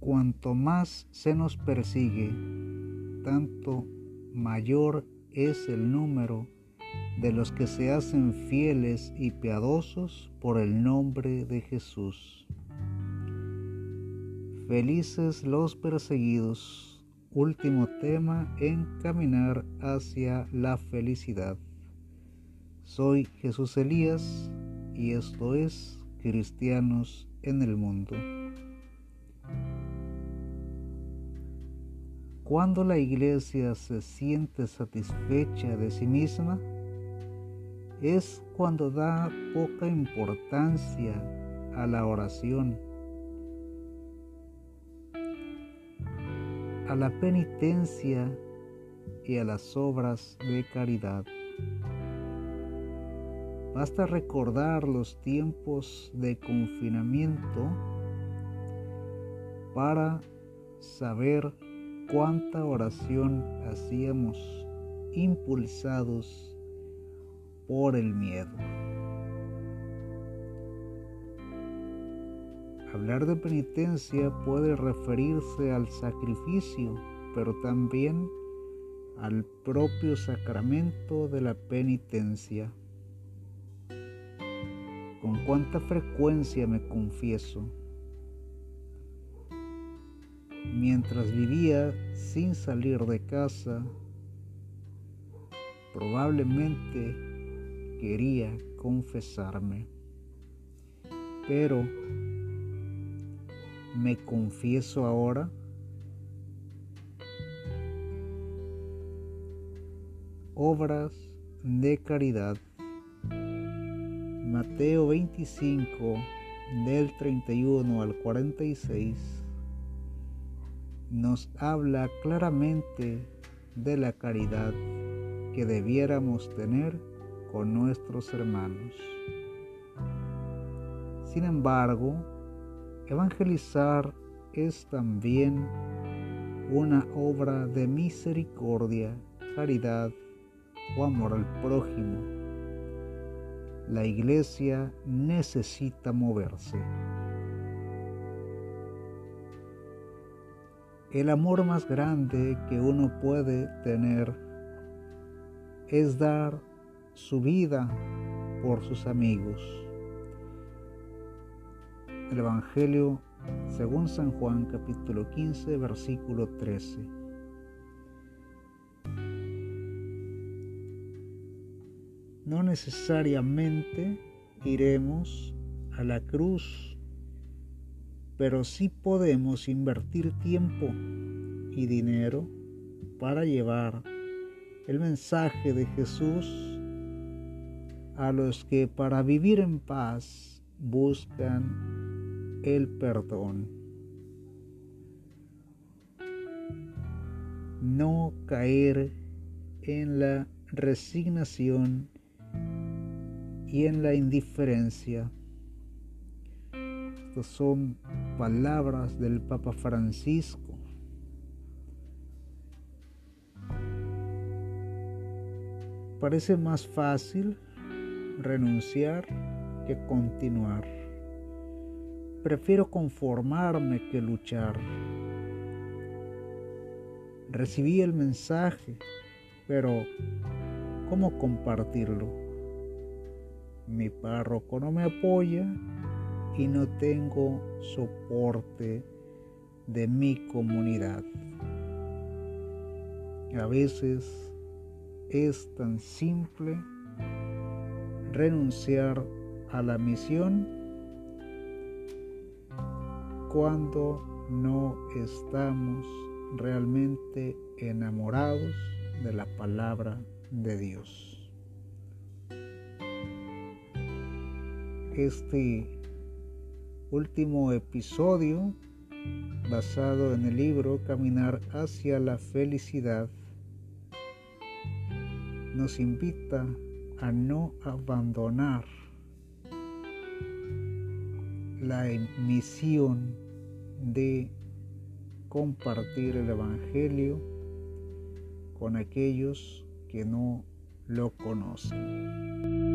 cuanto más se nos persigue, tanto mayor es el número de los que se hacen fieles y piadosos por el nombre de Jesús. Felices los perseguidos, último tema en caminar hacia la felicidad. Soy Jesús Elías y esto es Cristianos en el Mundo. Cuando la iglesia se siente satisfecha de sí misma, es cuando da poca importancia a la oración, a la penitencia y a las obras de caridad. Basta recordar los tiempos de confinamiento para saber cuánta oración hacíamos impulsados por el miedo. Hablar de penitencia puede referirse al sacrificio, pero también al propio sacramento de la penitencia. ¿Con cuánta frecuencia me confieso? Mientras vivía sin salir de casa, probablemente quería confesarme, pero me confieso ahora. Obras de caridad. Mateo 25 del 31 al 46 nos habla claramente de la caridad que debiéramos tener con nuestros hermanos. Sin embargo, evangelizar es también una obra de misericordia, caridad o amor al prójimo la iglesia necesita moverse. El amor más grande que uno puede tener es dar su vida por sus amigos. El Evangelio según San Juan capítulo 15 versículo 13. no necesariamente iremos a la cruz, pero sí podemos invertir tiempo y dinero para llevar el mensaje de Jesús a los que para vivir en paz buscan el perdón. No caer en la resignación y en la indiferencia. Estas son palabras del Papa Francisco. Parece más fácil renunciar que continuar. Prefiero conformarme que luchar. Recibí el mensaje, pero ¿cómo compartirlo? mi párroco no me apoya y no tengo soporte de mi comunidad. A veces es tan simple renunciar a la misión cuando no estamos realmente enamorados de la palabra de Dios. este último episodio basado en el libro Caminar hacia la felicidad nos invita a no abandonar la misión de compartir el Evangelio con aquellos que no lo conocen.